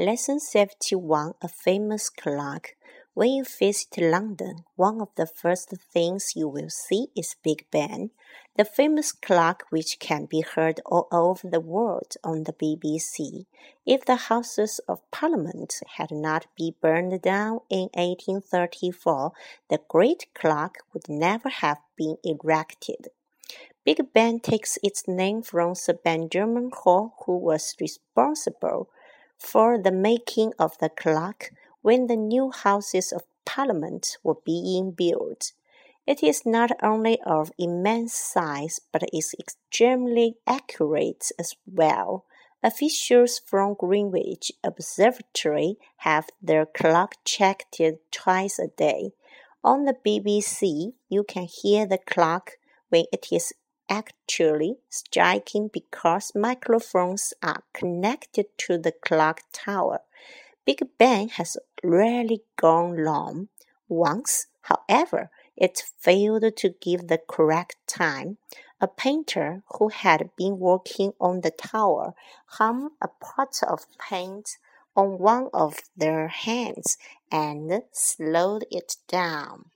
Lesson 71 A Famous Clock. When you visit London, one of the first things you will see is Big Ben, the famous clock which can be heard all over the world on the BBC. If the Houses of Parliament had not been burned down in 1834, the great clock would never have been erected. Big Ben takes its name from Sir Benjamin Hall, who was responsible for the making of the clock when the new Houses of Parliament were being built. It is not only of immense size, but is extremely accurate as well. Officials from Greenwich Observatory have their clock checked twice a day. On the BBC, you can hear the clock when it is actually striking because microphones are connected to the clock tower. Big Ben has rarely gone wrong. Once, however, it failed to give the correct time. A painter who had been working on the tower hung a pot of paint on one of their hands and slowed it down.